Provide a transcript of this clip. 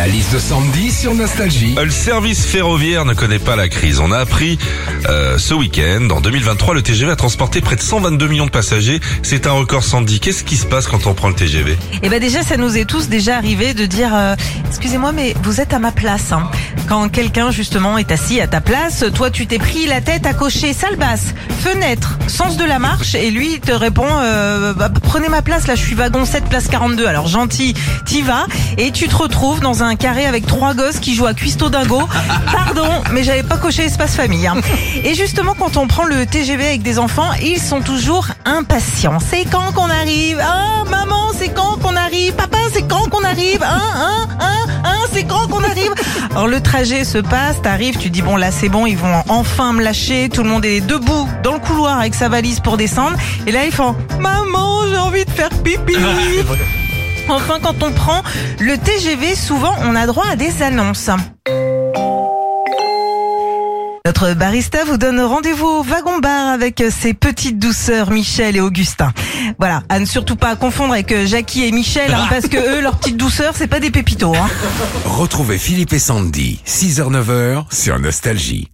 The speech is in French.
La liste de Sandy sur Nostalgie. Le service ferroviaire ne connaît pas la crise. On a appris euh, ce week-end, en 2023, le TGV a transporté près de 122 millions de passagers. C'est un record Sandy. Qu'est-ce qui se passe quand on prend le TGV Eh ben déjà, ça nous est tous déjà arrivé de dire, euh, excusez-moi, mais vous êtes à ma place. hein. Quand quelqu'un justement est assis à ta place, toi tu t'es pris la tête à cocher salle basse, fenêtre, sens de la marche, et lui il te répond, euh, bah, prenez ma place, là je suis wagon 7, place 42. Alors gentil, t'y vas, et tu te retrouves dans un carré avec trois gosses qui jouent à cuistot dingo. Pardon, mais j'avais pas coché espace famille. hein. Et justement, quand on prend le TGV avec des enfants, ils sont toujours impatients. C'est quand qu'on arrive? Ah, maman, c'est quand qu'on arrive? Papa, c'est quand qu'on arrive? Hein, hein, Alors le trajet se passe, t'arrives, tu dis bon là c'est bon, ils vont enfin me lâcher. Tout le monde est debout dans le couloir avec sa valise pour descendre. Et là ils font Maman, j'ai envie de faire pipi. Enfin, quand on prend le TGV, souvent on a droit à des annonces. Notre barista vous donne rendez-vous au wagon bar avec ses petites douceurs Michel et Augustin. Voilà, à ne surtout pas confondre avec euh, Jackie et Michel, hein, parce que eux, leurs petites douceurs, c'est pas des pépitos. Hein. Retrouvez Philippe et Sandy, 6h-9h sur Nostalgie.